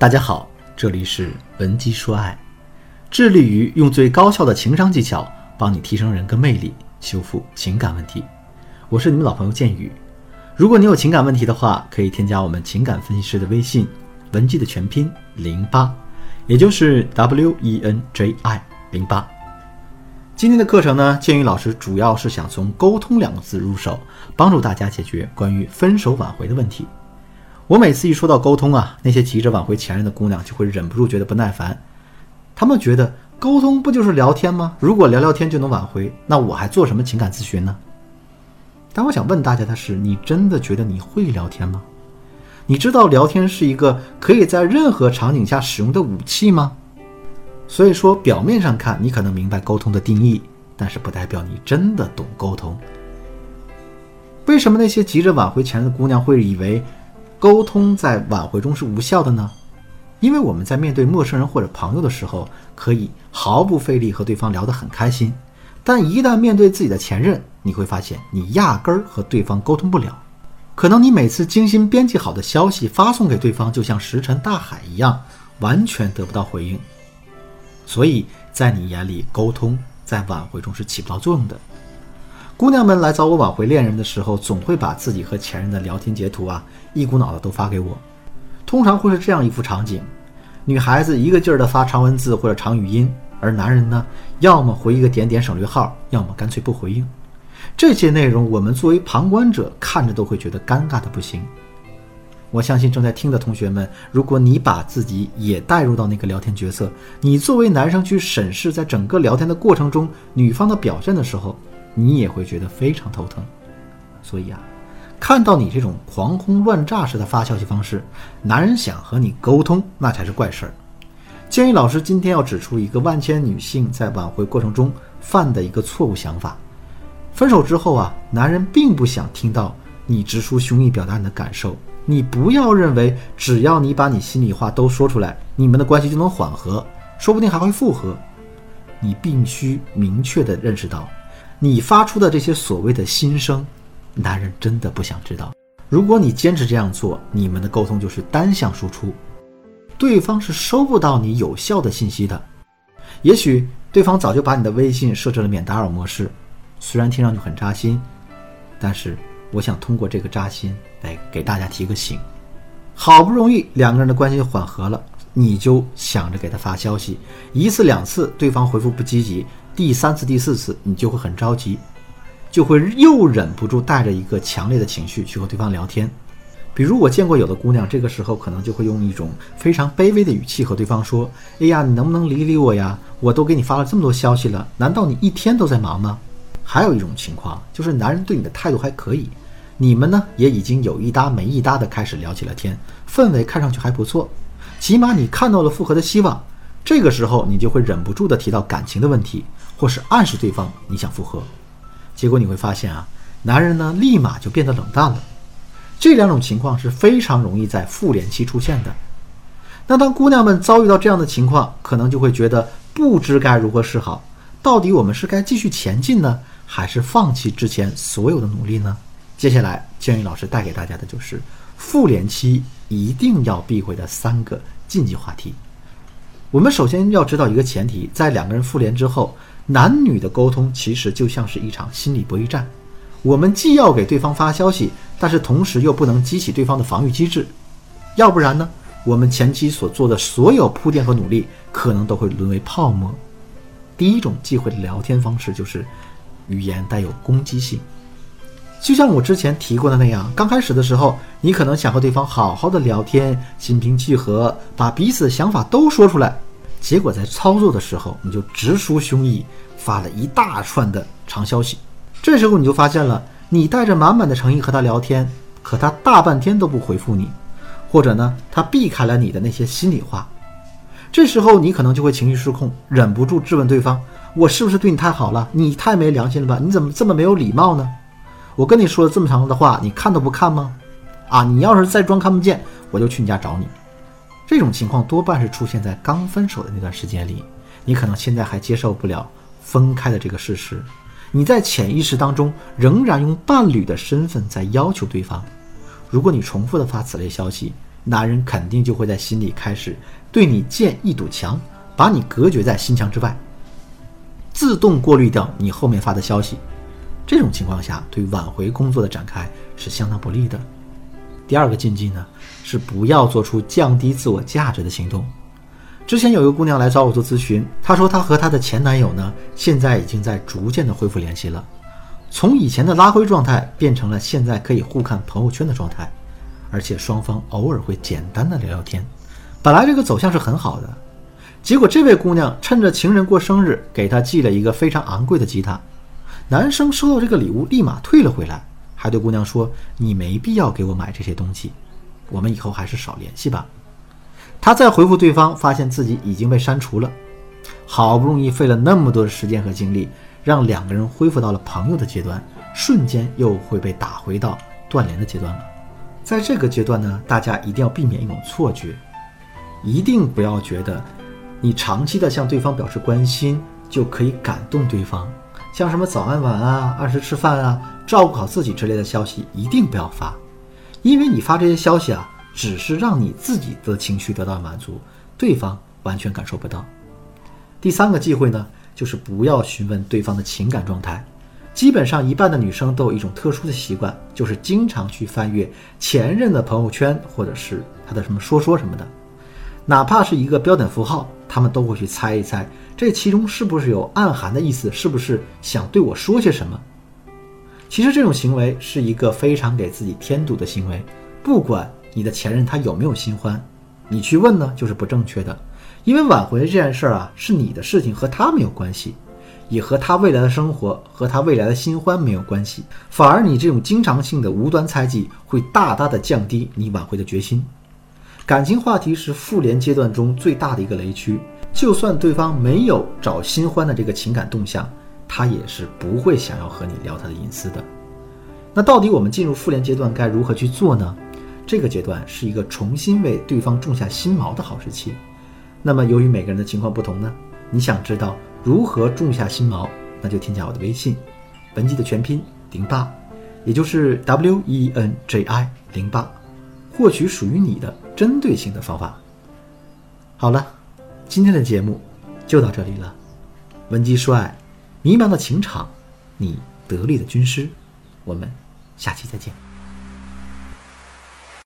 大家好，这里是文姬说爱，致力于用最高效的情商技巧帮你提升人格魅力，修复情感问题。我是你们老朋友建宇。如果你有情感问题的话，可以添加我们情感分析师的微信，文姬的全拼零八，也就是 W E N J I 零八。今天的课程呢，建宇老师主要是想从沟通两个字入手，帮助大家解决关于分手挽回的问题。我每次一说到沟通啊，那些急着挽回前任的姑娘就会忍不住觉得不耐烦。她们觉得沟通不就是聊天吗？如果聊聊天就能挽回，那我还做什么情感咨询呢？但我想问大家的是，你真的觉得你会聊天吗？你知道聊天是一个可以在任何场景下使用的武器吗？所以说，表面上看你可能明白沟通的定义，但是不代表你真的懂沟通。为什么那些急着挽回前任的姑娘会以为沟通在挽回中是无效的呢？因为我们在面对陌生人或者朋友的时候，可以毫不费力和对方聊得很开心，但一旦面对自己的前任，你会发现你压根儿和对方沟通不了。可能你每次精心编辑好的消息发送给对方，就像石沉大海一样，完全得不到回应。所以在你眼里，沟通在挽回中是起不到作用的。姑娘们来找我挽回恋人的时候，总会把自己和前任的聊天截图啊，一股脑的都发给我。通常会是这样一幅场景：女孩子一个劲儿的发长文字或者长语音，而男人呢，要么回一个点点省略号，要么干脆不回应。这些内容，我们作为旁观者看着都会觉得尴尬的不行。我相信正在听的同学们，如果你把自己也带入到那个聊天角色，你作为男生去审视在整个聊天的过程中女方的表现的时候，你也会觉得非常头疼。所以啊，看到你这种狂轰乱炸式的发消息方式，男人想和你沟通那才是怪事儿。建议老师今天要指出一个万千女性在挽回过程中犯的一个错误想法：分手之后啊，男人并不想听到你直抒胸臆表达你的感受。你不要认为只要你把你心里话都说出来，你们的关系就能缓和，说不定还会复合。你必须明确的认识到，你发出的这些所谓的心声，男人真的不想知道。如果你坚持这样做，你们的沟通就是单向输出，对方是收不到你有效的信息的。也许对方早就把你的微信设置了免打扰模式，虽然听上去很扎心，但是。我想通过这个扎心来给大家提个醒：好不容易两个人的关系缓和了，你就想着给他发消息，一次两次对方回复不积极，第三次第四次你就会很着急，就会又忍不住带着一个强烈的情绪去和对方聊天。比如我见过有的姑娘，这个时候可能就会用一种非常卑微的语气和对方说：“哎呀，你能不能理理我呀？我都给你发了这么多消息了，难道你一天都在忙吗？”还有一种情况就是男人对你的态度还可以。你们呢也已经有一搭没一搭的开始聊起了天，氛围看上去还不错，起码你看到了复合的希望。这个时候你就会忍不住的提到感情的问题，或是暗示对方你想复合。结果你会发现啊，男人呢立马就变得冷淡了。这两种情况是非常容易在复联期出现的。那当姑娘们遭遇到这样的情况，可能就会觉得不知该如何是好。到底我们是该继续前进呢，还是放弃之前所有的努力呢？接下来，建宇老师带给大家的就是复联期一定要避讳的三个禁忌话题。我们首先要知道一个前提，在两个人复联之后，男女的沟通其实就像是一场心理博弈战。我们既要给对方发消息，但是同时又不能激起对方的防御机制，要不然呢，我们前期所做的所有铺垫和努力，可能都会沦为泡沫。第一种忌讳的聊天方式就是语言带有攻击性。就像我之前提过的那样，刚开始的时候，你可能想和对方好好的聊天，心平气和，把彼此的想法都说出来。结果在操作的时候，你就直抒胸臆，发了一大串的长消息。这时候你就发现了，你带着满满的诚意和他聊天，可他大半天都不回复你，或者呢，他避开了你的那些心里话。这时候你可能就会情绪失控，忍不住质问对方：“我是不是对你太好了？你太没良心了吧？你怎么这么没有礼貌呢？”我跟你说了这么长的话，你看都不看吗？啊，你要是再装看不见，我就去你家找你。这种情况多半是出现在刚分手的那段时间里，你可能现在还接受不了分开的这个事实，你在潜意识当中仍然用伴侣的身份在要求对方。如果你重复的发此类消息，男人肯定就会在心里开始对你建一堵墙，把你隔绝在心墙之外，自动过滤掉你后面发的消息。这种情况下，对挽回工作的展开是相当不利的。第二个禁忌呢，是不要做出降低自我价值的行动。之前有一个姑娘来找我做咨询，她说她和她的前男友呢，现在已经在逐渐的恢复联系了，从以前的拉灰状态变成了现在可以互看朋友圈的状态。而且双方偶尔会简单的聊聊天，本来这个走向是很好的，结果这位姑娘趁着情人过生日，给他寄了一个非常昂贵的吉他，男生收到这个礼物立马退了回来，还对姑娘说：“你没必要给我买这些东西，我们以后还是少联系吧。”他再回复对方，发现自己已经被删除了，好不容易费了那么多的时间和精力，让两个人恢复到了朋友的阶段，瞬间又会被打回到断联的阶段了。在这个阶段呢，大家一定要避免一种错觉，一定不要觉得你长期的向对方表示关心就可以感动对方，像什么早安晚安啊、按时吃饭啊、照顾好自己之类的消息一定不要发，因为你发这些消息啊，只是让你自己的情绪得到满足，对方完全感受不到。第三个忌讳呢，就是不要询问对方的情感状态。基本上一半的女生都有一种特殊的习惯，就是经常去翻阅前任的朋友圈，或者是他的什么说说什么的，哪怕是一个标点符号，他们都会去猜一猜，这其中是不是有暗含的意思，是不是想对我说些什么？其实这种行为是一个非常给自己添堵的行为，不管你的前任他有没有新欢，你去问呢就是不正确的，因为挽回这件事儿啊是你的事情，和他没有关系。也和他未来的生活和他未来的新欢没有关系，反而你这种经常性的无端猜忌会大大的降低你挽回的决心。感情话题是复联阶段中最大的一个雷区，就算对方没有找新欢的这个情感动向，他也是不会想要和你聊他的隐私的。那到底我们进入复联阶段该如何去做呢？这个阶段是一个重新为对方种下新毛的好时期。那么由于每个人的情况不同呢，你想知道？如何种下新毛？那就添加我的微信，文姬的全拼零八，也就是 W E N J I 零八，获取属于你的针对性的方法。好了，今天的节目就到这里了。文姬说爱，迷茫的情场，你得力的军师。我们下期再见。